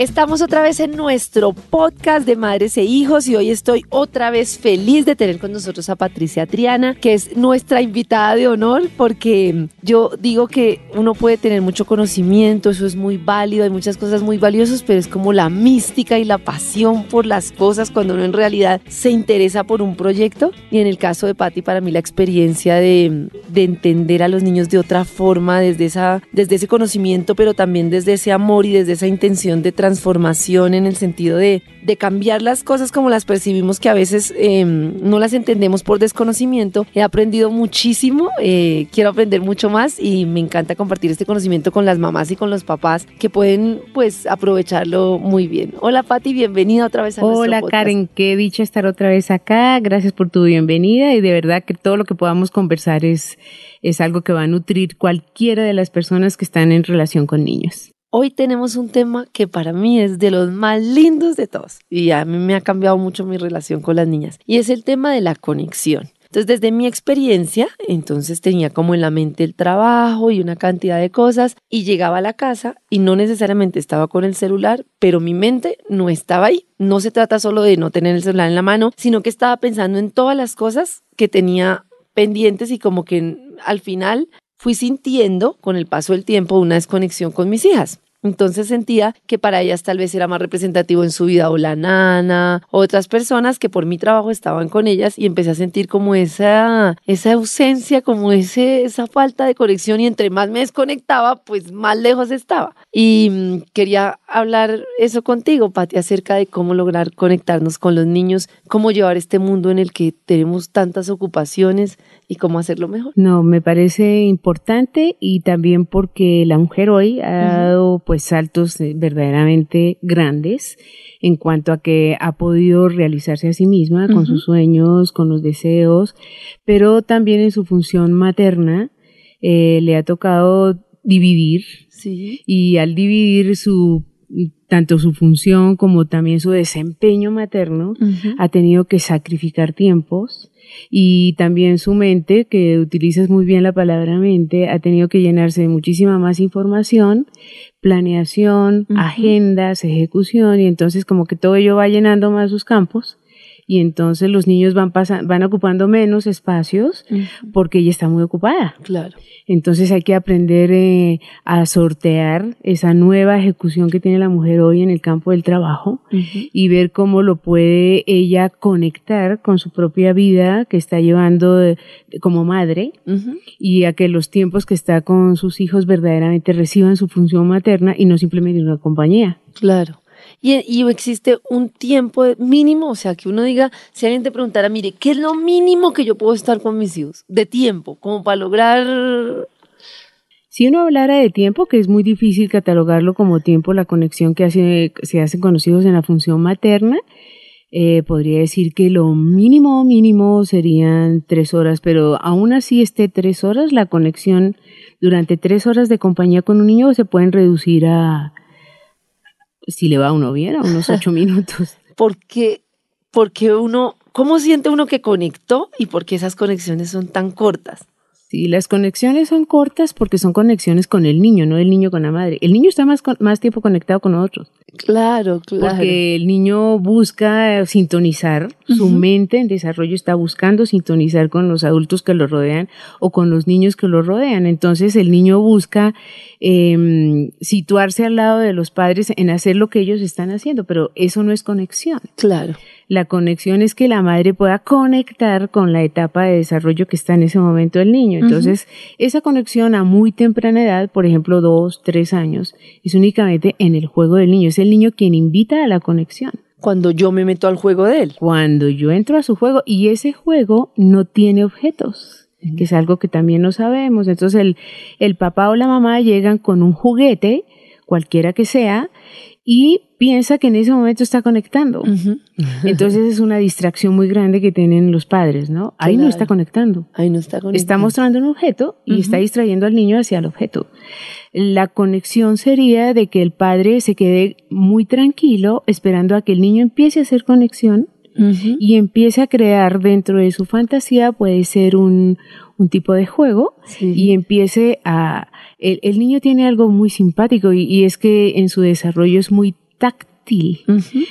Estamos otra vez en nuestro podcast de Madres e Hijos y hoy estoy otra vez feliz de tener con nosotros a Patricia Triana, que es nuestra invitada de honor, porque yo digo que uno puede tener mucho conocimiento, eso es muy válido, hay muchas cosas muy valiosas, pero es como la mística y la pasión por las cosas cuando uno en realidad se interesa por un proyecto. Y en el caso de Patti, para mí la experiencia de, de entender a los niños de otra forma, desde, esa, desde ese conocimiento, pero también desde ese amor y desde esa intención de transformación en el sentido de, de cambiar las cosas como las percibimos, que a veces eh, no las entendemos por desconocimiento. He aprendido muchísimo, eh, quiero aprender mucho más y me encanta compartir este conocimiento con las mamás y con los papás que pueden pues aprovecharlo muy bien. Hola Patti, bienvenida otra vez a Hola nuestro podcast. Karen, qué dicha estar otra vez acá. Gracias por tu bienvenida y de verdad que todo lo que podamos conversar es, es algo que va a nutrir cualquiera de las personas que están en relación con niños. Hoy tenemos un tema que para mí es de los más lindos de todos y a mí me ha cambiado mucho mi relación con las niñas y es el tema de la conexión. Entonces, desde mi experiencia, entonces tenía como en la mente el trabajo y una cantidad de cosas y llegaba a la casa y no necesariamente estaba con el celular, pero mi mente no estaba ahí. No se trata solo de no tener el celular en la mano, sino que estaba pensando en todas las cosas que tenía pendientes y como que al final fui sintiendo con el paso del tiempo una desconexión con mis hijas. Entonces sentía que para ellas tal vez era más representativo en su vida o la nana, o otras personas que por mi trabajo estaban con ellas y empecé a sentir como esa, esa ausencia, como ese, esa falta de conexión y entre más me desconectaba, pues más lejos estaba. Y mm, quería hablar eso contigo, Pati, acerca de cómo lograr conectarnos con los niños, cómo llevar este mundo en el que tenemos tantas ocupaciones y cómo hacerlo mejor. No, me parece importante y también porque la mujer hoy ha dado pues saltos eh, verdaderamente grandes en cuanto a que ha podido realizarse a sí misma con sus sueños, con los deseos, pero también en su función materna eh, le ha tocado dividir Sí. y al dividir su tanto su función como también su desempeño materno, ha tenido que sacrificar tiempos y también su mente, que utilizas muy bien la palabra mente, ha tenido que llenarse de muchísima más información, planeación, agendas, ejecución y entonces como que todo ello va llenando más sus campos y entonces los niños van pasa- van ocupando menos espacios porque ella está muy ocupada. Claro. Entonces hay que aprender eh, a sortear esa nueva ejecución que tiene la mujer hoy en el campo del trabajo y ver cómo lo puede ella conectar con su propia vida que está llevando de- como madre y a que los tiempos que está con sus hijos verdaderamente reciban su función materna y no simplemente una compañía. Claro. Y, existe un tiempo mínimo, o sea, que uno diga, si alguien te preguntara, mire, ¿qué es lo mínimo que yo puedo estar con mis hijos? De tiempo, como para lograr... Si uno hablara de tiempo, que es muy difícil catalogarlo como tiempo, la conexión que se hace con los hijos en la función materna, eh, podría decir que lo mínimo mínimo serían tres horas, pero aún así esté tres horas, la conexión durante tres horas de compañía con un niño se pueden reducir a, si le va a uno bien, a unos ocho minutos. Porque, porque uno, ¿cómo siente uno que conectó y por qué esas conexiones son tan cortas? Sí, las conexiones son cortas porque son conexiones con el niño, no el niño con la madre. El niño está más, con- más tiempo conectado con nosotros. Claro, claro. Porque el niño busca sintonizar, su mente en desarrollo está buscando sintonizar con los adultos que lo rodean o con los niños que lo rodean. Entonces el niño busca em, situarse al lado de los padres en hacer lo que ellos están haciendo, pero eso no es conexión. Claro. La conexión es que la madre pueda conectar con la etapa de desarrollo que está en ese momento del niño. Entonces, esa conexión a muy temprana edad, por ejemplo, dos, tres años, es únicamente en el juego del niño. Es el niño quien invita a la conexión. Cuando yo me meto al juego de él. Cuando yo entro a su juego y ese juego no tiene objetos, que es algo que también no sabemos. Entonces, el, el papá o la mamá llegan con un juguete, cualquiera que sea, y piensa que en ese momento está conectando. Entonces es una distracción muy grande que tienen los padres, ¿no? Ahí no está conectando. Ahí no está con Está mostrando un objeto y está distrayendo al niño hacia el objeto. La conexión sería de que el padre se quede muy tranquilo esperando a que el niño empiece a hacer conexión y empieza a crear dentro de su fantasía, puede ser un, un tipo de juego, y empiece a... El, el, niño tiene algo muy simpático y, y es que en su desarrollo es muy táctil.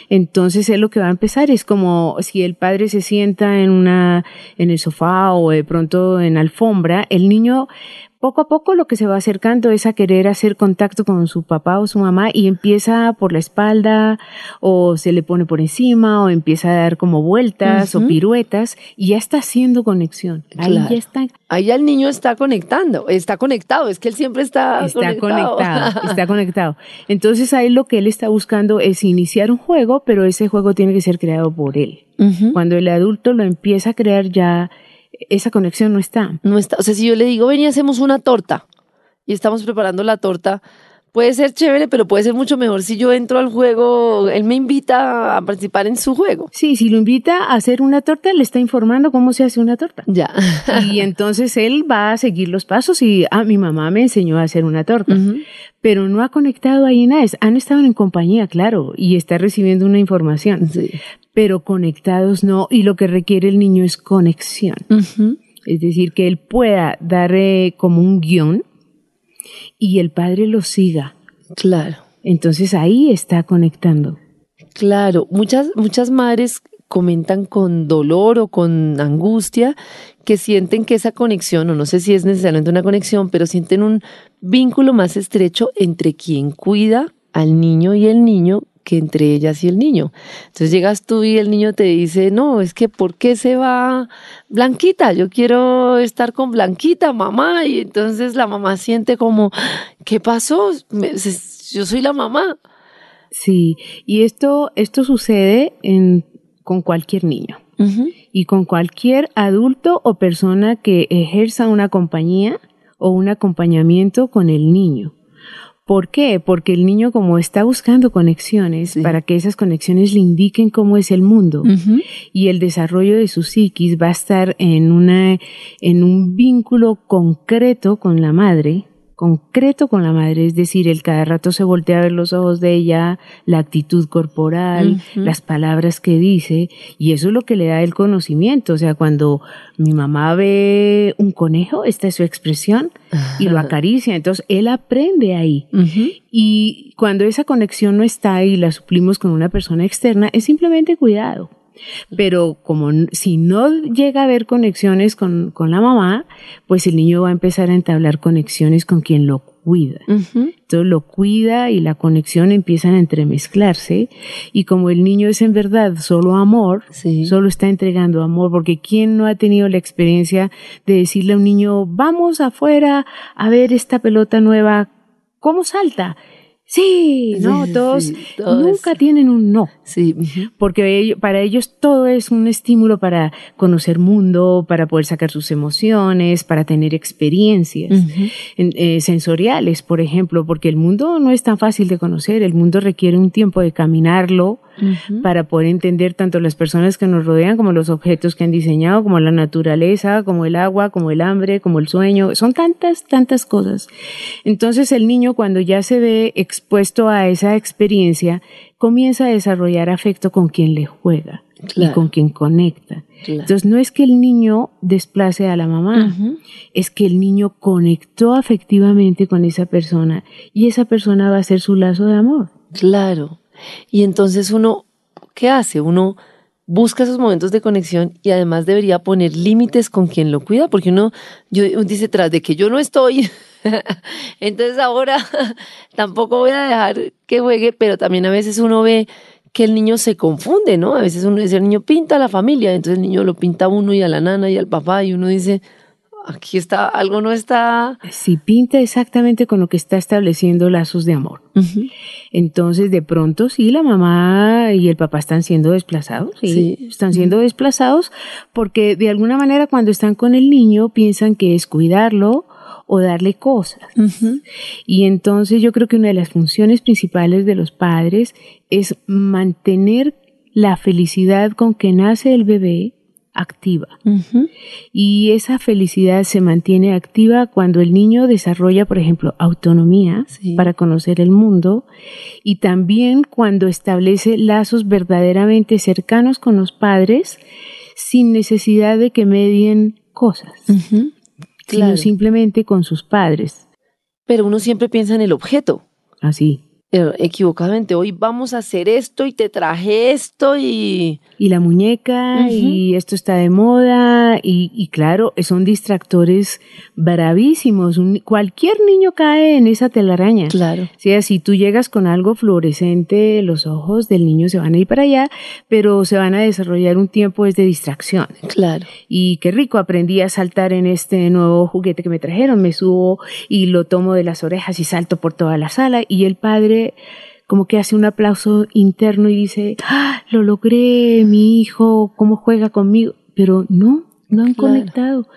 Entonces él lo que va a empezar es como si el padre se sienta en una en el sofá o de pronto en alfombra, el niño poco a poco lo que se va acercando es a querer hacer contacto con su papá o su mamá y empieza por la espalda o se le pone por encima o empieza a dar como vueltas o piruetas y ya está haciendo conexión. Ahí ya está. Ahí ya el niño está conectando, está conectado, es que él siempre está, está conectado. Está conectado. Entonces ahí lo que él está buscando es iniciar un juego, pero ese juego tiene que ser creado por él. Cuando el adulto lo empieza a crear ya esa conexión no está. No está. O sea, si yo le digo, ven y hacemos una torta y estamos preparando la torta, puede ser chévere, pero puede ser mucho mejor si yo entro al juego, él me invita a participar en su juego. Sí, si lo invita a hacer una torta, le está informando cómo se hace una torta. Ya. y entonces él va a seguir los pasos y, ah, mi mamá me enseñó a hacer una torta. Pero no ha conectado ahí nada. Han estado en compañía, claro, y está recibiendo una información. Sí pero conectados no, y lo que requiere el niño es conexión. Es decir, que él pueda dar eh, como un guion y el padre lo siga. Claro. Entonces ahí está conectando. Claro, muchas, muchas madres comentan con dolor o con angustia que sienten que esa conexión, o no sé si es necesariamente una conexión, pero sienten un vínculo más estrecho entre quien cuida al niño y el niño que entre ellas y el niño. Entonces llegas tú y el niño te dice, no, es que ¿por qué se va Blanquita? Yo quiero estar con Blanquita, mamá. Y entonces la mamá siente como, ¿qué pasó? Yo soy la mamá. Sí, y esto, esto sucede en, con cualquier niño. Y con cualquier adulto o persona que ejerza una compañía o un acompañamiento con el niño. ¿Por qué? Porque el niño como está buscando conexiones para que esas conexiones le indiquen cómo es el mundo y el desarrollo de su psiquis va a estar en una en un vínculo concreto con la madre concreto con la madre, es decir, el cada rato se voltea a ver los ojos de ella, la actitud corporal, las palabras que dice, y eso es lo que le da el conocimiento. O sea, cuando mi mamá ve un conejo, esta es su expresión, y lo acaricia, entonces él aprende ahí. Y cuando esa conexión no está y la suplimos con una persona externa, es simplemente cuidado. Pero como si no llega a haber conexiones con, con, la mamá, pues el niño va a empezar a entablar conexiones con quien lo cuida. Entonces lo cuida y la conexión empiezan a entremezclarse y como el niño es en verdad solo amor, solo está entregando amor, porque ¿quién no ha tenido la experiencia de decirle a un niño, vamos afuera a ver esta pelota nueva, ¿cómo salta? Sí, no, todos, nunca tienen un no. Sí. Porque para ellos todo es un estímulo para conocer mundo, para poder sacar sus emociones, para tener experiencias eh, sensoriales, por ejemplo, porque el mundo no es tan fácil de conocer, el mundo requiere un tiempo de caminarlo, para poder entender tanto las personas que nos rodean como los objetos que han diseñado, como la naturaleza, como el agua, como el hambre, como el sueño. Son tantas, tantas cosas. Entonces el niño cuando ya se ve expuesto a esa experiencia, comienza a desarrollar afecto con quien le juega. y con quien conecta. Entonces no es que el niño desplace a la mamá, es que el niño conectó afectivamente con esa persona y esa persona va a ser su lazo de amor. Claro. Y entonces uno, ¿qué hace? Uno busca esos momentos de conexión y además debería poner límites con quien lo cuida, porque uno, yo, dice, tras de que yo no estoy, entonces ahora tampoco voy a dejar que juegue, pero también a veces uno ve que el niño se confunde, ¿no? A veces uno dice, el niño pinta a la familia, entonces el niño lo pinta a uno y a la nana y al papá, y uno dice, aquí está, algo no está. Sí, pinta exactamente con lo que está estableciendo lazos de amor. Entonces, de pronto, sí, la mamá y el papá están siendo desplazados, sí, están siendo desplazados porque de alguna manera cuando están con el niño piensan que es cuidarlo o darle cosas. Y entonces yo creo que una de las funciones principales de los padres es mantener la felicidad con que nace el bebé activa. Y esa felicidad se mantiene activa cuando el niño desarrolla, por ejemplo, autonomía para conocer el mundo y también cuando establece lazos verdaderamente cercanos con los padres sin necesidad de que medien cosas, sino simplemente con sus padres. Pero uno siempre piensa en el objeto. Así. Eh, equivocadamente, hoy vamos a hacer esto y te traje esto y... Y la muñeca y esto está de moda y, claro, son distractores bravísimos. cualquier niño cae en esa telaraña. Claro. O sea, si tú llegas con algo fluorescente, los ojos del niño se van a ir para allá, pero se van a desarrollar un tiempo de distracción. Claro. Y qué rico, aprendí a saltar en este nuevo juguete que me trajeron. Me subo y lo tomo de las orejas y salto por toda la sala y el padre como que hace un aplauso interno y dice, ¡Ah, lo logré, mi hijo, cómo juega conmigo, pero no, no han conectado.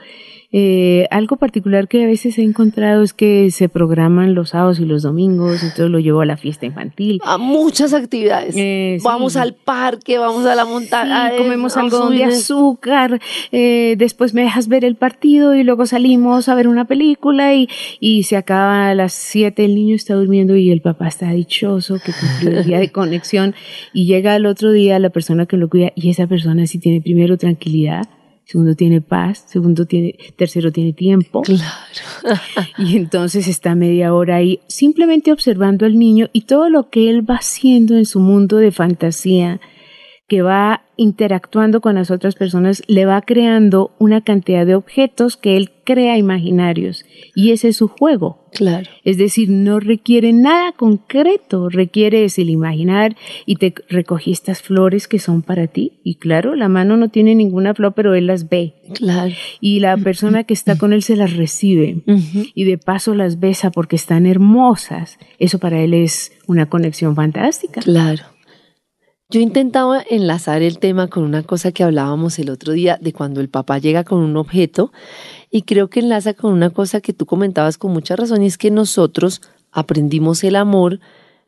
Eh, algo particular que a veces he encontrado es que se programan los sábados y los domingos, entonces lo llevo a la fiesta infantil. A muchas actividades. Eh, vamos al parque, vamos a la montaña. comemos algo de azúcar, eh, después me dejas ver el partido y luego salimos a ver una película y, y se acaba a las 7, el niño está durmiendo y el papá está dichoso que cumplió el día de conexión y llega el otro día la persona que lo cuida y esa persona sí tiene primero tranquilidad segundo tiene paz, segundo tiene, tercero tiene tiempo. Claro. y entonces está media hora ahí simplemente observando al niño y todo lo que él va haciendo en su mundo de fantasía, que va interactuando con las otras personas, le va creando una cantidad de objetos que él crea imaginarios. Y ese es su juego. Claro. Es decir, no requiere nada concreto, requiere el imaginar y te recogí estas flores que son para ti. Y claro, la mano no tiene ninguna flor, pero él las ve. Claro. Y la persona que está con él se las recibe. Y de paso las besa porque están hermosas. Eso para él es una conexión fantástica. Claro. Yo intentaba enlazar el tema con una cosa que hablábamos el otro día de cuando el papá llega con un objeto y creo que enlaza con una cosa que tú comentabas con mucha razón y es que nosotros aprendimos el amor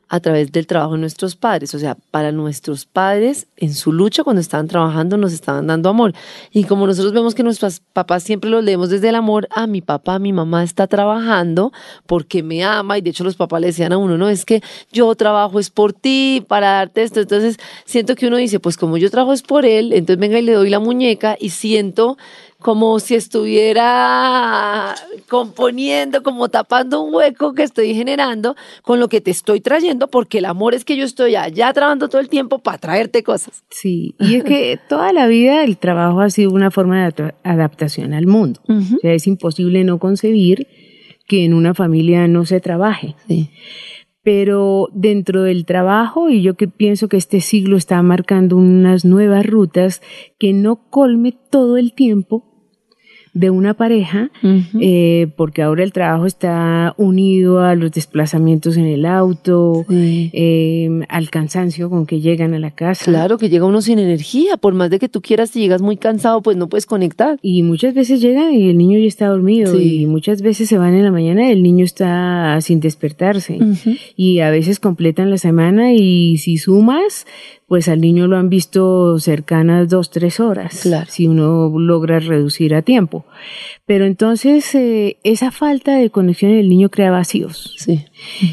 a través del trabajo de nuestros padres. O sea, para nuestros padres, en su lucha cuando estaban trabajando, nos estaban dando amor. Y como nosotros vemos que nuestros papás siempre los leemos desde el amor, a mi papá, mi mamá está trabajando porque me ama. Y de hecho los papás le decían a uno, no, es que yo trabajo es por ti, para darte esto. Entonces siento que uno dice, pues como yo trabajo es por él, entonces venga y le doy la muñeca y siento como si estuviera componiendo, como tapando un hueco que estoy generando con lo que te estoy trayendo, porque el amor es que yo estoy allá trabajando todo el tiempo para traerte cosas. Sí, y es que toda la vida el trabajo ha sido una forma de adaptación al mundo. O sea, es imposible no concebir que en una familia no se trabaje. Sí pero dentro del trabajo, y yo que pienso que este siglo está marcando unas nuevas rutas que no colme todo el tiempo de una pareja, eh, porque ahora el trabajo está unido a los desplazamientos en el auto, em, al cansancio con que llegan a la casa. Claro, que llega uno sin energía, por más de que tú quieras, si llegas muy cansado, pues no puedes conectar. Y muchas veces llegan y el niño ya está dormido, y muchas veces se van en la mañana y el niño está sin despertarse, y a veces completan la semana y si sumas, pues al niño lo han visto cercanas dos, tres horas, si uno logra reducir a tiempo. Pero entonces eh, esa falta de conexión en el niño crea vacíos. Sí.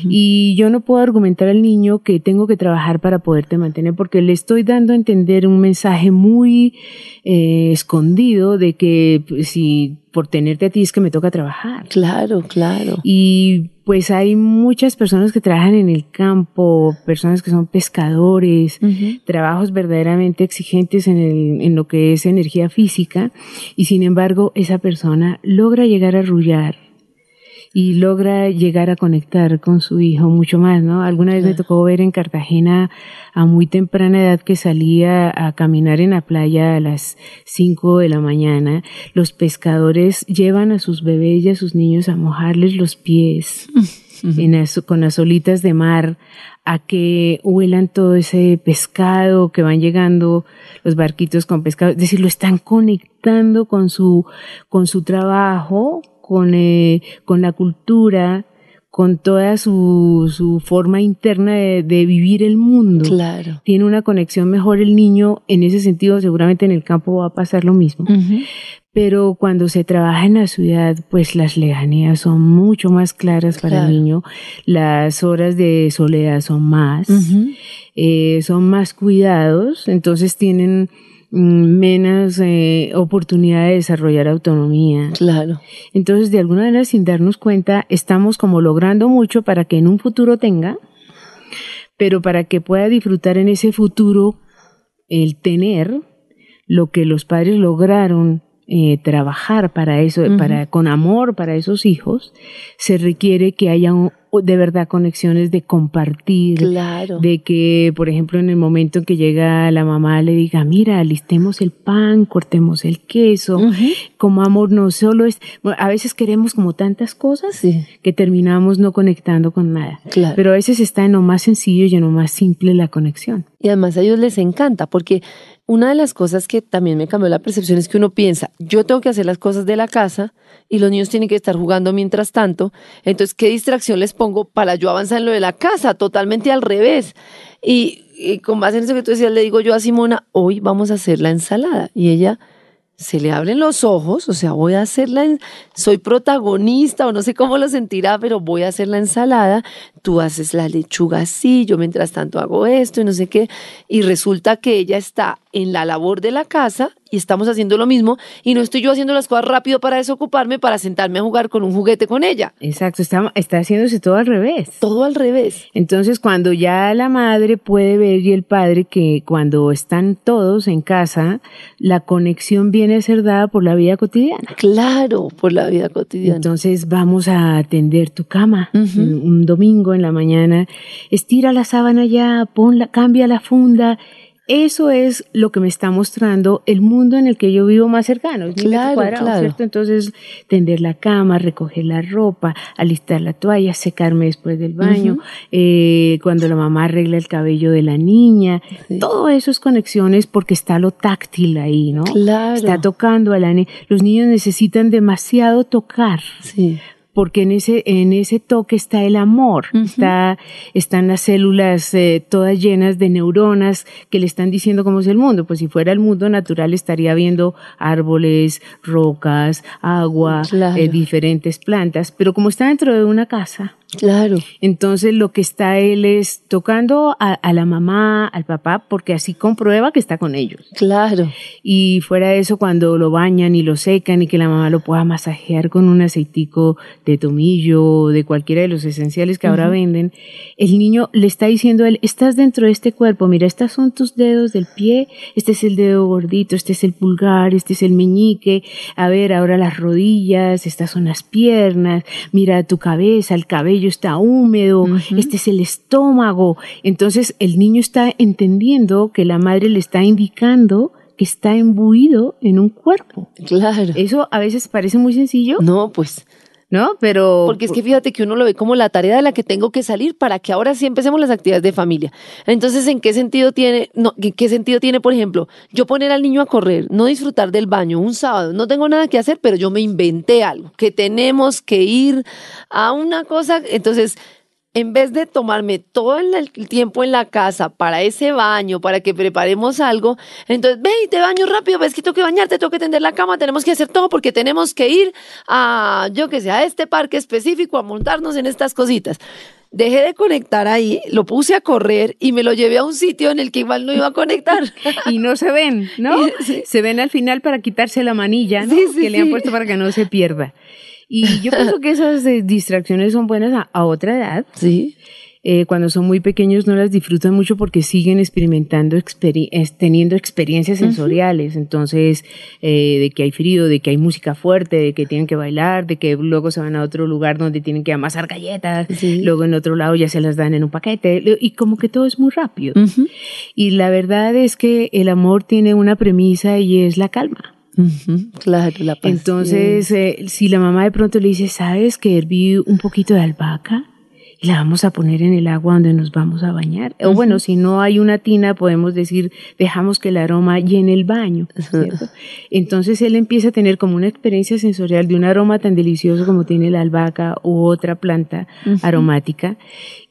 Y yo no puedo argumentar al niño que tengo que trabajar para poderte mantener, porque le estoy dando a entender un mensaje muy eh, escondido de que pues, si por tenerte a ti es que me toca trabajar. Claro, claro. Y pues hay muchas personas que trabajan en el campo, personas que son pescadores, trabajos verdaderamente exigentes en, el, en lo que es energía física, y sin embargo esa persona logra llegar a arrullar y logra llegar a conectar con su hijo mucho más, ¿no? Alguna vez me tocó ver en Cartagena a muy temprana edad que salía a caminar en la playa a las 5 de la mañana, los pescadores llevan a sus bebés y a sus niños a mojarles los pies con las olitas de mar a que huelan todo ese pescado que van llegando los barquitos con pescado, es decir, lo están conectando con su con su trabajo con, eh, con la cultura, con toda su, su forma interna de, de, vivir el mundo. Claro. Tiene una conexión mejor el niño, en ese sentido seguramente en el campo va a pasar lo mismo. Pero cuando se trabaja en la ciudad, pues las lejanías son mucho más claras para el niño, las horas de soledad son más, eh, son más cuidados, entonces tienen menos eh, oportunidad de desarrollar autonomía. Claro. Entonces, de alguna manera, sin darnos cuenta, estamos como logrando mucho para que en un futuro tenga, pero para que pueda disfrutar en ese futuro el tener lo que los padres lograron eh, trabajar para eso, para con amor para esos hijos, se requiere que haya un- de verdad conexiones de compartir, Claro. de que, por ejemplo, en el momento en que llega la mamá le diga, mira, alistemos el pan, cortemos el queso, Ujú. como amor no solo es, bueno, a veces queremos como tantas cosas Sí. que terminamos no conectando con nada. Claro. Pero a veces está en lo más sencillo y en lo más simple la conexión. Y además a ellos les encanta, porque una de las cosas que también me cambió la percepción es que uno piensa, yo tengo que hacer las cosas de la casa y los niños tienen que estar jugando mientras tanto, entonces, ¿qué distracción les pongo para yo avanzar en lo de la casa? Totalmente al revés. Y, y con base en eso que tú decías, le digo yo a Simona, hoy vamos a hacer la ensalada. Y ella se le abren los ojos, o sea, voy a hacer la, en- soy protagonista o no sé cómo lo sentirá, pero voy a hacer la ensalada, tú haces la lechuga así, yo mientras tanto hago esto y no sé qué, y resulta que ella está en la labor de la casa y estamos haciendo lo mismo y no estoy yo haciendo las cosas rápido para desocuparme, para sentarme a jugar con un juguete con ella. Exacto, está, está haciéndose todo al revés. Todo al revés. Entonces, cuando ya la madre puede ver y el padre que cuando están todos en casa, la conexión viene a ser dada por la vida cotidiana. Claro, por la vida cotidiana. Entonces vamos a atender tu cama un domingo en la mañana, estira la sábana ya, ponla, cambia la funda. Eso es lo que me está mostrando el mundo en el que yo vivo más cercano. es Claro, cuadrado, claro. ¿cierto? Entonces, tender la cama, recoger la ropa, alistar la toalla, secarme después del baño, eh, cuando la mamá arregla el cabello de la niña. Sí. Todo eso es conexiones porque está lo táctil ahí, ¿no? Claro. Está tocando a la niña. Los niños necesitan demasiado tocar Sí. Porque en ese, en ese toque está el amor, está, están las células eh, todas llenas de neuronas que le están diciendo cómo es el mundo. Pues si fuera el mundo natural estaría viendo árboles, rocas, agua, Claro. eh, diferentes plantas, pero como está dentro de una casa, Claro. entonces lo que está él es tocando a, a la mamá, al papá, porque así comprueba que está con ellos. Claro. Y fuera de eso, cuando lo bañan y lo secan y que la mamá lo pueda masajear con un aceitico de tomillo o de cualquiera de los esenciales que ahora venden, el niño le está diciendo a él, estás dentro de este cuerpo, mira, estos son tus dedos del pie, este es el dedo gordito, este es el pulgar, este es el meñique, a ver, ahora las rodillas, estas son las piernas, mira tu cabeza, el cabello está húmedo, este es el estómago. Entonces el niño está entendiendo que la madre le está indicando que está imbuido en un cuerpo. Claro. Eso a veces parece muy sencillo, No, pues. ¿No? Pero Porque es que fíjate que uno lo ve como la tarea de la que tengo que salir para que ahora sí empecemos las actividades de familia. Entonces, ¿en qué sentido tiene, no, qué, qué sentido tiene, por ejemplo, yo poner al niño a correr, no disfrutar del baño un sábado, no tengo nada que hacer, pero yo me inventé algo, que tenemos que ir a una cosa, entonces en vez de tomarme todo el tiempo en la casa para ese baño, para que preparemos algo, entonces ve y te baño rápido, ves que tengo que bañarte, tengo que tender la cama, tenemos que hacer todo porque tenemos que ir a, yo que sé, a este parque específico a montarnos en estas cositas. Dejé de conectar ahí, lo puse a correr y me lo llevé a un sitio en el que igual no iba a conectar. y no se ven, ¿no? Sí. Se ven al final para quitarse la manilla, ¿no? Sí, sí, que le han puesto para que no se pierda. Y yo pienso que esas eh, distracciones son buenas a, a otra edad. Sí, Eh, cuando son muy pequeños no las disfrutan mucho porque siguen experimentando, experi- es- teniendo experiencias sensoriales. Entonces, eh, de que hay frío, de que hay música fuerte, de que tienen que bailar, de que luego se van a otro lugar donde tienen que amasar galletas, Sí. luego en otro lado ya se las dan en un paquete, y como que todo es muy rápido. Ujú. Y la verdad es que el amor tiene una premisa y es la calma. Claro, la. Entonces, eh, si la mamá de pronto le dice, ¿sabes que herví un poquito de albahaca? y la vamos a poner en el agua donde nos vamos a bañar. O bueno, si no hay una tina, podemos decir, dejamos que el aroma llene el baño. ¿cierto? Entonces él empieza a tener como una experiencia sensorial de un aroma tan delicioso como tiene la albahaca u otra planta aromática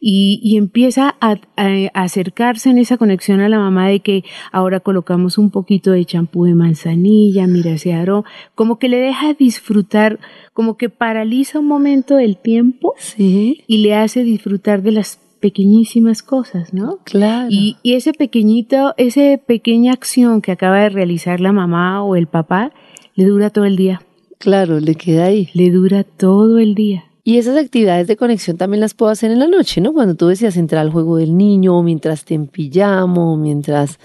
y, y empieza a, a, acercarse en esa conexión a la mamá de que ahora colocamos un poquito de champú de manzanilla, mira ese aroma, como que le deja disfrutar, como que paraliza un momento el tiempo Sí. y le hace disfrutar de las pequeñísimas cosas, ¿no? Claro. Y, y ese pequeñito, esa pequeña acción que acaba de realizar la mamá o el papá, le dura todo el día, claro, le queda ahí. le dura todo el día. Y esas actividades de conexión también las puedo hacer en la noche, ¿no? Cuando tú decías entrar al juego del niño, o mientras te empillamo, mientras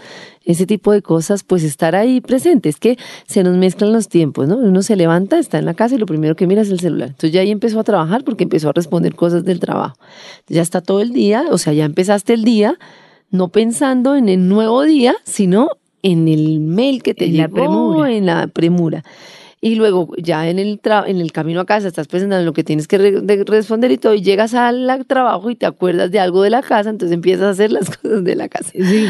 ese tipo de cosas, pues estar ahí presente. Es que se nos mezclan los tiempos, ¿no? Uno se levanta, está en la casa y lo primero que mira es el celular. Entonces ya ahí empezó a trabajar porque empezó a responder cosas del trabajo. Ya está todo el día, o sea, ya empezaste el día no pensando en el nuevo día, sino en el mail que te En la llegó, premura. en la premura. Y luego ya en el, tra- en el camino a casa estás pensando en lo que tienes que re- de- responder y todo, y llegas al trabajo y te acuerdas de algo de la casa, entonces empiezas a hacer las cosas de la casa. Sí.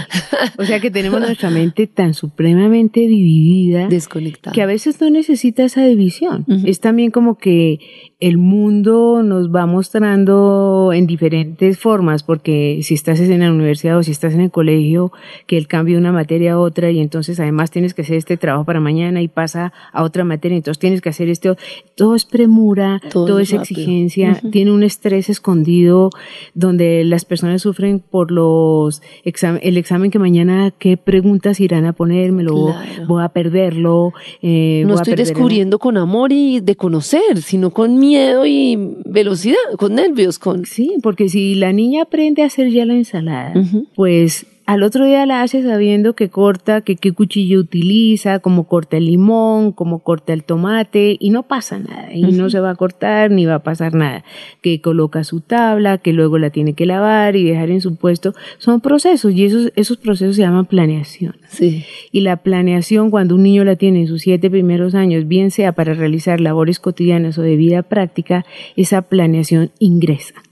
O sea que tenemos nuestra mente tan supremamente dividida Desconectada. que a veces no necesita esa división. Es también como que el mundo nos va mostrando en diferentes formas, porque si estás en la universidad o si estás en el colegio, que el cambio de una materia a otra y entonces además tienes que hacer este trabajo para mañana y pasa a otra materia, entonces tienes que hacer este, todo es premura, Todo todo, es exigencia, tiene un estrés escondido donde las personas sufren por los exam- el examen que mañana, qué preguntas irán a poner, me lo Claro. voy a perderlo. eh, no voy a estoy descubriendo con amor y de conocer, sino con miedo y velocidad, con nervios, con... Sí, porque si la niña aprende a hacer ya la ensalada, pues al otro día la hace sabiendo que corta, que qué cuchillo utiliza, cómo corta el limón, cómo corta el tomate, y no pasa nada, y no se va a cortar ni va a pasar nada. Que coloca su tabla, que luego la tiene que lavar y dejar en su puesto, son procesos, y esos, esos procesos se llaman planeación. Sí, Y la planeación, cuando un niño la tiene en sus siete primeros años, bien sea para realizar labores cotidianas o de vida práctica, esa planeación ingresa.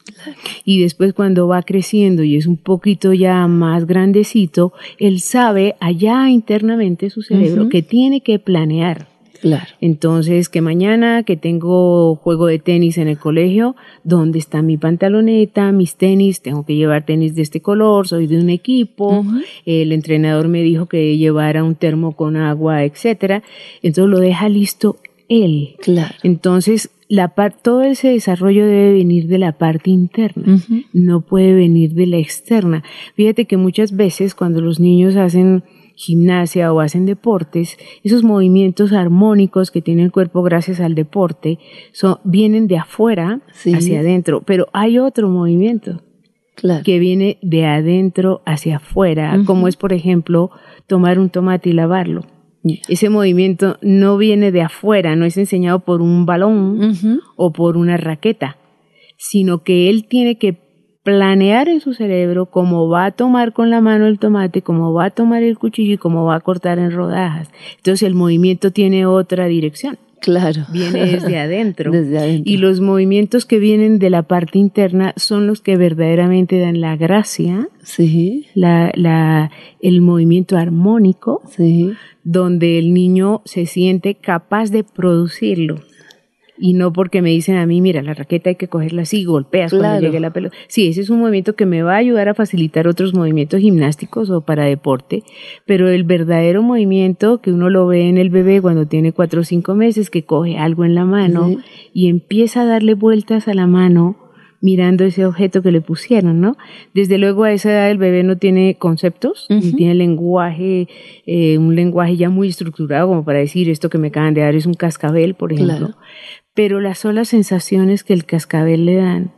Y después cuando va creciendo y es un poquito ya más grandecito, él sabe allá internamente su cerebro que tiene que planear. claro. Entonces, que mañana que tengo juego de tenis en el colegio, ¿dónde está mi pantaloneta, mis tenis? Tengo que llevar tenis de este color, soy de un equipo. El entrenador me dijo que llevara un termo con agua, etcétera. Entonces lo deja listo él. Claro. Entonces, la par- todo ese desarrollo debe venir de la parte interna no puede venir de la externa. Fíjate que muchas veces cuando los niños hacen gimnasia o hacen deportes, esos movimientos armónicos que tiene el cuerpo gracias al deporte son, vienen de afuera Sí. hacia adentro, pero hay otro movimiento Claro. que viene de adentro hacia afuera, como es por ejemplo tomar un tomate y lavarlo. Ese movimiento no viene de afuera, no es enseñado por un balón o por una raqueta, sino que él tiene que planear en su cerebro cómo va a tomar con la mano el tomate, cómo va a tomar el cuchillo y cómo va a cortar en rodajas. Entonces el movimiento tiene otra dirección, Claro. viene desde adentro. Desde adentro. Y los movimientos que vienen de la parte interna son los que verdaderamente dan la gracia, Sí, la, la, el movimiento armónico, sí. donde el niño se siente capaz de producirlo. Y no porque me dicen a mí, mira, la raqueta hay que cogerla así, golpeas Claro. cuando llegue la pelota. Sí, ese es un movimiento que me va a ayudar a facilitar otros movimientos gimnásticos o para deporte, pero el verdadero movimiento que uno lo ve en el bebé cuando tiene cuatro o cinco meses, que coge algo en la mano y empieza a darle vueltas a la mano mirando ese objeto que le pusieron, ¿no? Desde luego a esa edad el bebé no tiene conceptos, ni tiene lenguaje, eh, un lenguaje ya muy estructurado como para decir esto que me acaban de dar es un cascabel, por ejemplo. Claro. Pero las solas sensaciones que el cascabel le dan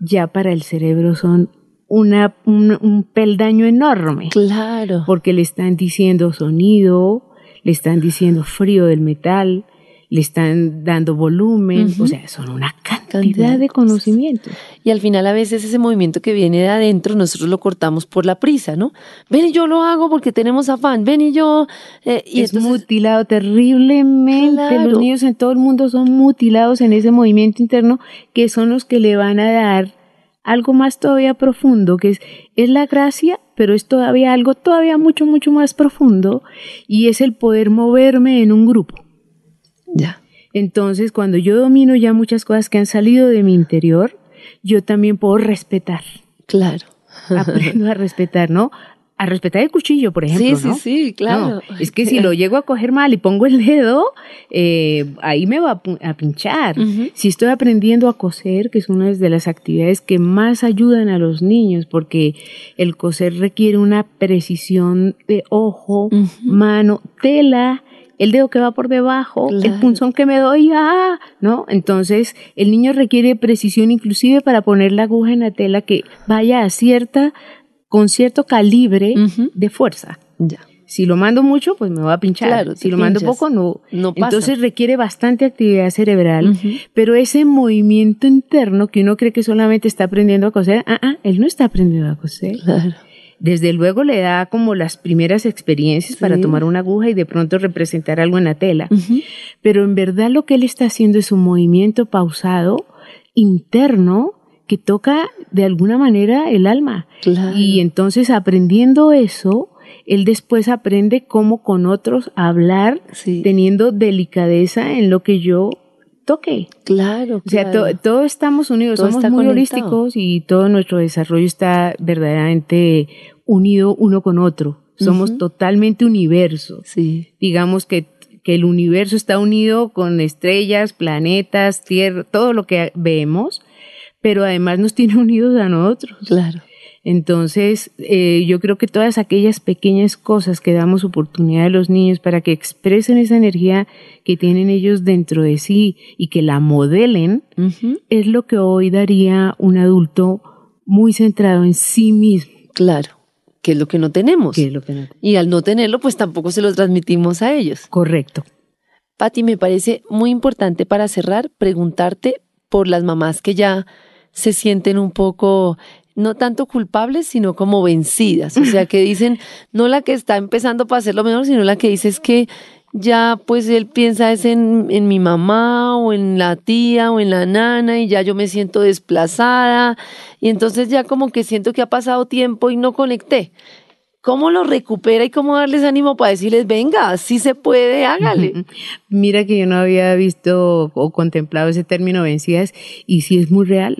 ya para el cerebro son una, un, un peldaño enorme Claro. porque le están diciendo sonido, le están diciendo frío del metal, le están dando volumen, o sea, son una cantidad, Cantidad de conocimientos. Y al final a veces ese movimiento que viene de adentro nosotros lo cortamos por la prisa, ¿no? Ven y yo lo hago porque tenemos afán, ven y yo... eh, y es entonces- mutilado terriblemente. Claro. Los niños en todo el mundo son mutilados en ese movimiento interno que son los que le van a dar algo más todavía profundo, que es, es la gracia, pero es todavía algo todavía mucho, mucho más profundo, y es el poder moverme en un grupo. Ya. Entonces, cuando yo domino ya muchas cosas que han salido de mi interior, yo también puedo respetar. Claro. Aprendo a respetar, ¿no? A respetar el cuchillo, por ejemplo. Sí, ¿no? sí, sí, claro. No, es que si lo llego a coger mal y pongo el dedo, eh, ahí me va a, pinchar. Si estoy aprendiendo a coser, que es una de las actividades que más ayudan a los niños, porque el coser requiere una precisión de ojo, mano, tela, el dedo que va por debajo, el punzón que me doy, ah, ¿no? Entonces, el niño requiere precisión inclusive para poner la aguja en la tela que vaya a cierta, con cierto calibre de fuerza. Ya. Si lo mando mucho, pues me va a pinchar. Claro, si lo mando poco, no. No pasa. Entonces requiere bastante actividad cerebral, pero ese movimiento interno que uno cree que solamente está aprendiendo a coser, ah, ah, él no está aprendiendo a coser. Claro. Desde luego le da como las primeras experiencias para tomar una aguja y de pronto representar algo en la tela. Pero en verdad lo que él está haciendo es un movimiento pausado, interno, que toca de alguna manera el alma. Claro. Y entonces aprendiendo eso, él después aprende cómo con otros hablar, Sí. teniendo delicadeza en lo que yo toque. Claro. O sea, to- todos estamos unidos, Todo somos muy conectado. holísticos y todo nuestro desarrollo está verdaderamente unido uno con otro. Somos totalmente universos. Sí. Digamos que, que el universo está unido con estrellas, planetas, tierra, todo lo que vemos, pero además nos tiene unidos a nosotros. Claro. Entonces, eh, yo creo que todas aquellas pequeñas cosas que damos oportunidad a los niños para que expresen esa energía que tienen ellos dentro de sí y que la modelen, es lo que hoy daría un adulto muy centrado en sí mismo. Claro. Que es lo que no tenemos. Que es lo que no- Y al no tenerlo, pues tampoco se lo transmitimos a ellos. Correcto. Patti, me parece muy importante para cerrar preguntarte por las mamás que ya se sienten un poco, no tanto culpables, sino como vencidas. O sea, que dicen, no la que está empezando para hacerlo mejor, sino la que dice es que ya pues él piensa es en, en mi mamá o en la tía o en la nana y ya yo me siento desplazada y entonces ya como que siento que ha pasado tiempo y no conecté. ¿Cómo lo recupera y cómo darles ánimo para decirles, venga, si se puede, hágale? Mira que yo no había visto o contemplado ese término vencidas y sí es muy real.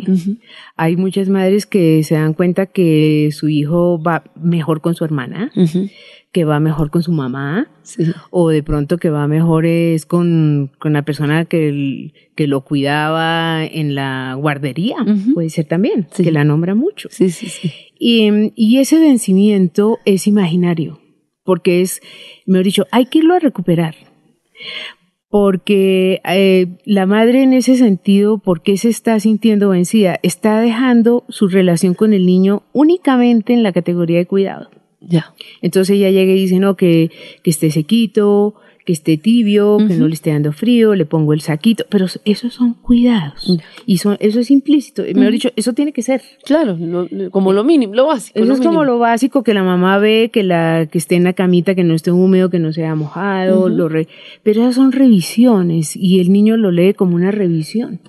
Hay muchas madres que se dan cuenta que su hijo va mejor con su hermana, Ujú. Que va mejor con su mamá, Sí. o de pronto que va mejor es con, con la persona que, que lo cuidaba en la guardería, puede ser también, Sí. que la nombra mucho. Sí, sí, sí. Y, y ese vencimiento es imaginario, porque es, mejor dicho, hay que irlo a recuperar. Porque eh, la madre en ese sentido, ¿por qué se está sintiendo vencida? Está dejando su relación con el niño únicamente en la categoría de cuidado. Ya. Entonces ella llega y dice, no, que, que esté sequito, que esté tibio, que no le esté dando frío, le pongo el saquito, pero esos son cuidados. Y son, eso es implícito. Mejor dicho, eso tiene que ser. Claro, lo- como lo mínimo, lo básico. Eso lo es como lo básico que la mamá ve, que la que esté en la camita, que no esté húmedo, que no sea mojado, Ujú. lo re- pero esas son revisiones y el niño lo lee como una revisión.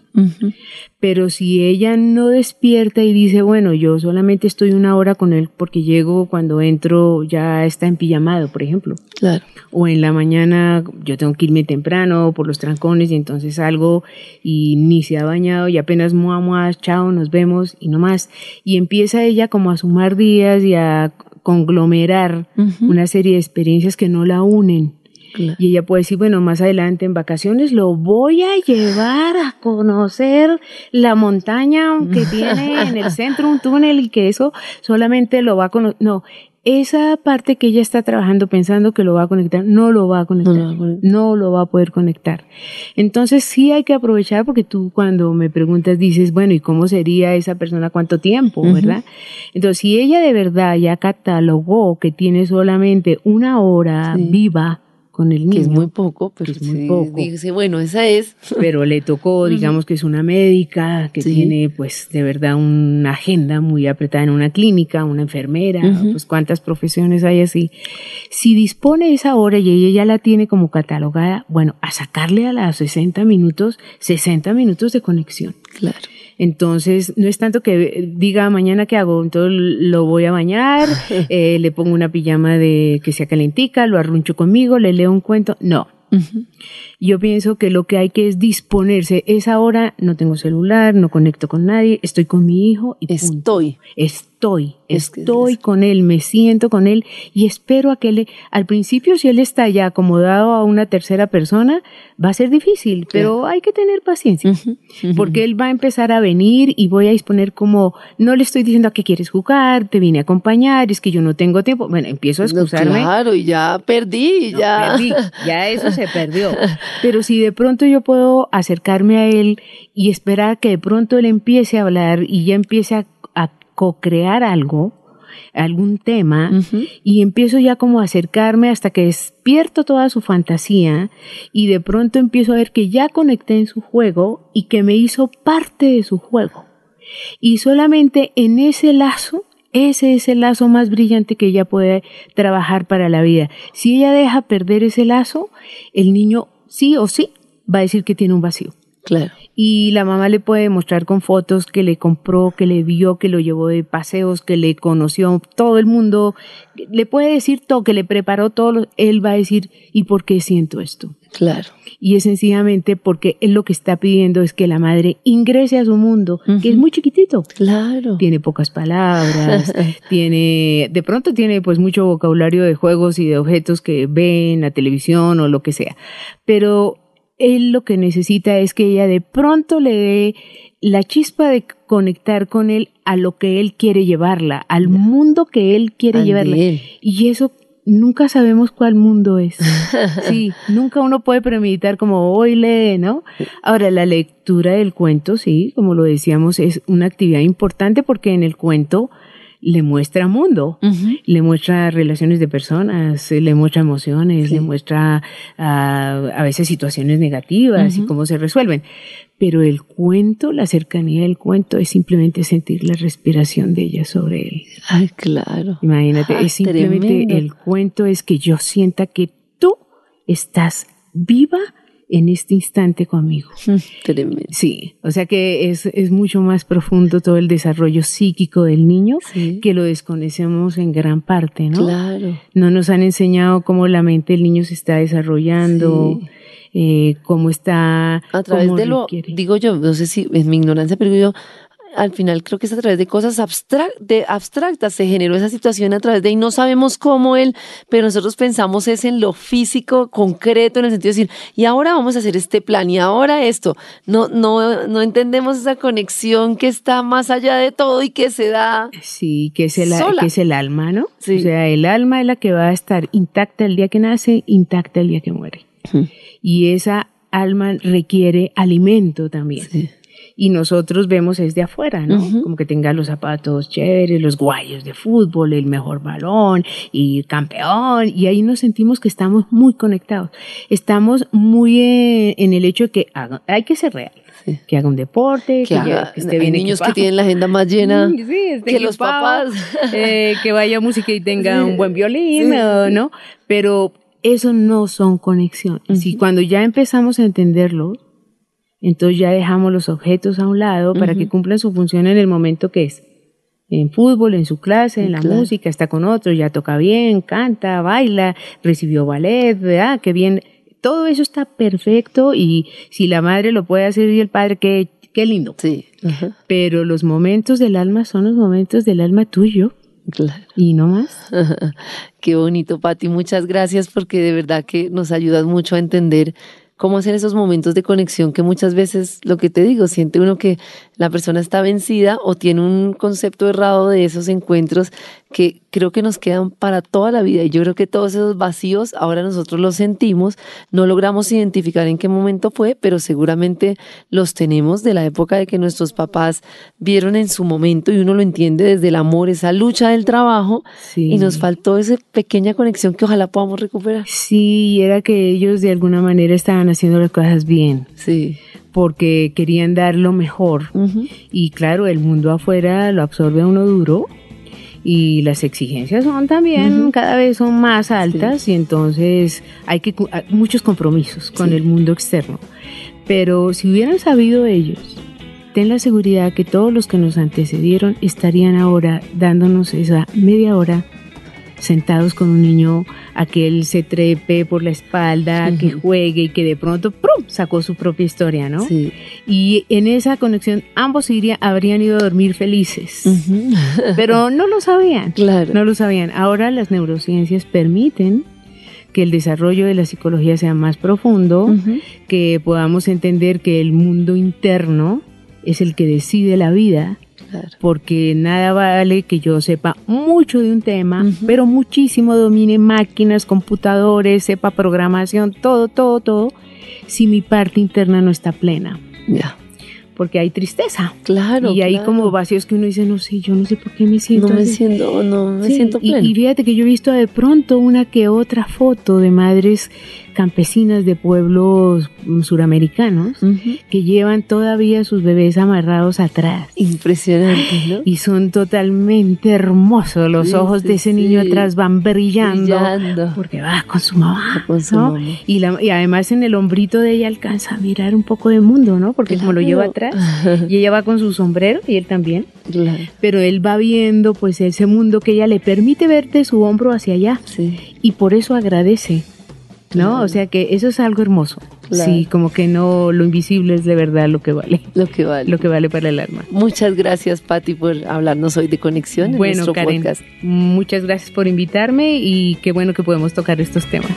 Pero si ella no despierta y dice, bueno, yo solamente estoy una hora con él porque llego cuando entro ya está en pijamado, por ejemplo, Claro. o en la mañana yo tengo que irme temprano por los trancones y entonces salgo y ni se ha bañado y apenas mua, mua, chao, nos vemos y no más. Y empieza ella como a sumar días y a conglomerar una serie de experiencias que no la unen. Claro. Y ella puede decir, bueno, más adelante en vacaciones lo voy a llevar a conocer la montaña que tiene en el centro un túnel y que eso solamente lo va a conocer. No, esa parte que ella está trabajando pensando que lo va a conectar, no lo va a conectar. No lo va a conectar. No lo va a poder conectar. Entonces sí hay que aprovechar porque tú cuando me preguntas dices, bueno, ¿y cómo sería esa persona cuánto tiempo, verdad? Entonces si ella de verdad ya catalogó que tiene solamente una hora Sí. viva con el Que niño, es muy poco, pero es muy sí, poco. Dice, bueno, esa es. pero le tocó, digamos que es una médica que Sí. tiene pues de verdad una agenda muy apretada en una clínica, una enfermera, pues cuántas profesiones hay así. Si dispone esa hora y ella ya la tiene como catalogada, bueno, a sacarle a las 60 minutos, 60 minutos de conexión. Claro. Entonces, no es tanto que diga mañana qué hago, entonces lo voy a bañar, eh, le pongo una pijama de que sea calentica, lo arruncho conmigo, le leo un cuento. No, yo pienso que lo que hay que es disponerse. Es ahora, no tengo celular, no conecto con nadie, estoy con mi hijo y estoy. Estoy, estoy con él, me siento con él y espero a que le, al principio si él está ya acomodado a una tercera persona, va a ser difícil, pero hay que tener paciencia, porque él va a empezar a venir y voy a disponer como, no le estoy diciendo a qué quieres jugar, te vine a acompañar, es que yo no tengo tiempo, bueno, empiezo a excusarme. claro, y ya perdí, ya. Perdí, ya eso se perdió. Pero si de pronto yo puedo acercarme a él y esperar que de pronto él empiece a hablar y ya empiece a, co-crear algo, algún tema y empiezo ya como a acercarme hasta que despierto toda su fantasía y de pronto empiezo a ver que ya conecté en su juego y que me hizo parte de su juego. Y solamente en ese lazo, ese es el lazo más brillante que ella puede trabajar para la vida. Si ella deja perder ese lazo, el niño sí o sí va a decir que tiene un vacío. Claro. Y la mamá le puede mostrar con fotos que le compró, que le vio, que lo llevó de paseos, que le conoció todo el mundo. Le puede decir todo, que le preparó todo. Él va a decir, ¿y por qué siento esto? Claro. Y es sencillamente porque él lo que está pidiendo es que la madre ingrese a su mundo, que es muy chiquitito. Claro. Tiene pocas palabras, tiene, de pronto tiene pues mucho vocabulario de juegos y de objetos que ve en la televisión o lo que sea. Pero él lo que necesita es que ella de pronto le dé la chispa de conectar con él a lo que él quiere llevarla, al mundo que él quiere llevarla. Y eso nunca sabemos cuál mundo es. Sí, nunca uno puede premeditar como hoy lee, ¿no? Ahora, la lectura del cuento, sí, como lo decíamos, es una actividad importante porque en el cuento le muestra mundo, le muestra relaciones de personas, le muestra emociones, le muestra ah, a veces situaciones negativas y cómo se resuelven. Pero el cuento, la cercanía del cuento es simplemente sentir la respiración de ella sobre él. Ay, claro. Imagínate, es simplemente el cuento es que yo sienta que tú estás viva en este instante conmigo. Tremendo. Sí, o sea que es, es, mucho más profundo todo el desarrollo psíquico del niño que lo desconocemos en gran parte, ¿no? Claro. No nos han enseñado cómo la mente del niño se está desarrollando. Eh, cómo está a través de lo digo yo no sé si es mi ignorancia pero yo al final creo que es a través de cosas abstractas se generó esa situación a través de y no sabemos cómo él, pero nosotros pensamos es en lo físico concreto en el sentido de decir, y ahora vamos a hacer este plan y ahora esto. No no no entendemos esa conexión que está más allá de todo y que se da Sí, que es el que es el alma, ¿no? Sí. O sea, el alma es la que va a estar intacta el día que nace, intacta el día que muere. Y esa alma requiere alimento también. Sí y nosotros vemos es de afuera, ¿no? Como que tenga los zapatos chéveres, los guayos de fútbol, el mejor balón y campeón, y ahí nos sentimos que estamos muy conectados. Estamos muy eh, en el hecho de que hay que ser real. Que haga un deporte, que, esté bien niños que tienen la agenda más llena mm, que los papás. Eh, que vaya a música y tenga un buen violín, ¿no? Pero eso no son conexiones. Y cuando ya empezamos a entenderlo, entonces ya dejamos los objetos a un lado para que cumplan su función en el momento que es. En fútbol, en su clase, en la música, está con otros, ya toca bien, canta, baila, recibió ballet, ¿verdad? Qué bien. Todo eso está perfecto y si la madre lo puede hacer y el padre, qué, qué lindo. Sí. Pero los momentos del alma son los momentos del alma tuyo. Claro. Y no más. Qué bonito, Pati. Muchas gracias porque de verdad que nos ayudas mucho a entender cómo hacer esos momentos de conexión que muchas veces, lo que te digo, siente uno que la persona está vencida o tiene un concepto errado de esos encuentros que creo que nos quedan para toda la vida. Y yo creo que todos esos vacíos ahora nosotros los sentimos, no logramos identificar en qué momento fue, pero seguramente los tenemos de la época de que nuestros papás vieron en su momento y uno lo entiende desde el amor, esa lucha del trabajo y nos faltó esa pequeña conexión que ojalá podamos recuperar. Sí, era que ellos de alguna manera estaban haciendo las cosas bien. Sí. Porque querían dar lo mejor. Y claro, el mundo afuera lo absorbe a uno duro y las exigencias son también cada vez son más altas y entonces hay que muchos compromisos con el mundo externo. Pero si hubieran sabido ellos ten la seguridad que todos los que nos antecedieron estarían ahora dándonos esa media hora sentados con un niño a que él se trepe por la espalda, que juegue y que de pronto ¡prum! sacó su propia historia, ¿no? Sí. Y en esa conexión ambos iría, habrían ido a dormir felices, pero no lo sabían. Claro. No lo sabían. Ahora las neurociencias permiten que el desarrollo de la psicología sea más profundo, que podamos entender que el mundo interno es el que decide la vida, Claro. porque nada vale que yo sepa mucho de un tema, pero muchísimo domine máquinas, computadores, sepa programación, todo, todo, todo, si mi parte interna no está plena, Ya. porque hay tristeza. Claro. y hay claro. como vacíos que uno dice, no sé, yo no sé por qué me siento No me así". siento, no me Sí, siento y- pleno. Y, fíjate que yo he visto de pronto una que otra foto de madres campesinas de pueblos mm, suramericanos que llevan todavía sus bebés amarrados atrás. Impresionante, ¿no? Y son totalmente hermosos. Los Sí, ojos de ese niño atrás van brillando. Brillando. Porque va con su mamá. Con su ¿no? mamá. Y, la- y además en el hombrito de ella alcanza a mirar un poco de mundo, ¿no? Porque como lo lleva atrás. Y ella va con su sombrero y él también. Claro. Pero él va viendo pues ese mundo que ella le permite ver de su hombro hacia allá. Sí. Y por eso agradece. ¿No? O sea que eso es algo hermoso. Claro. Sí, como que no, lo invisible es de verdad lo que vale. Lo que vale. Lo que vale para el alma. Muchas gracias, Patti, por hablarnos hoy de conexión en Bueno, nuestro Karen, podcast. muchas gracias por invitarme y qué bueno que podemos tocar estos temas.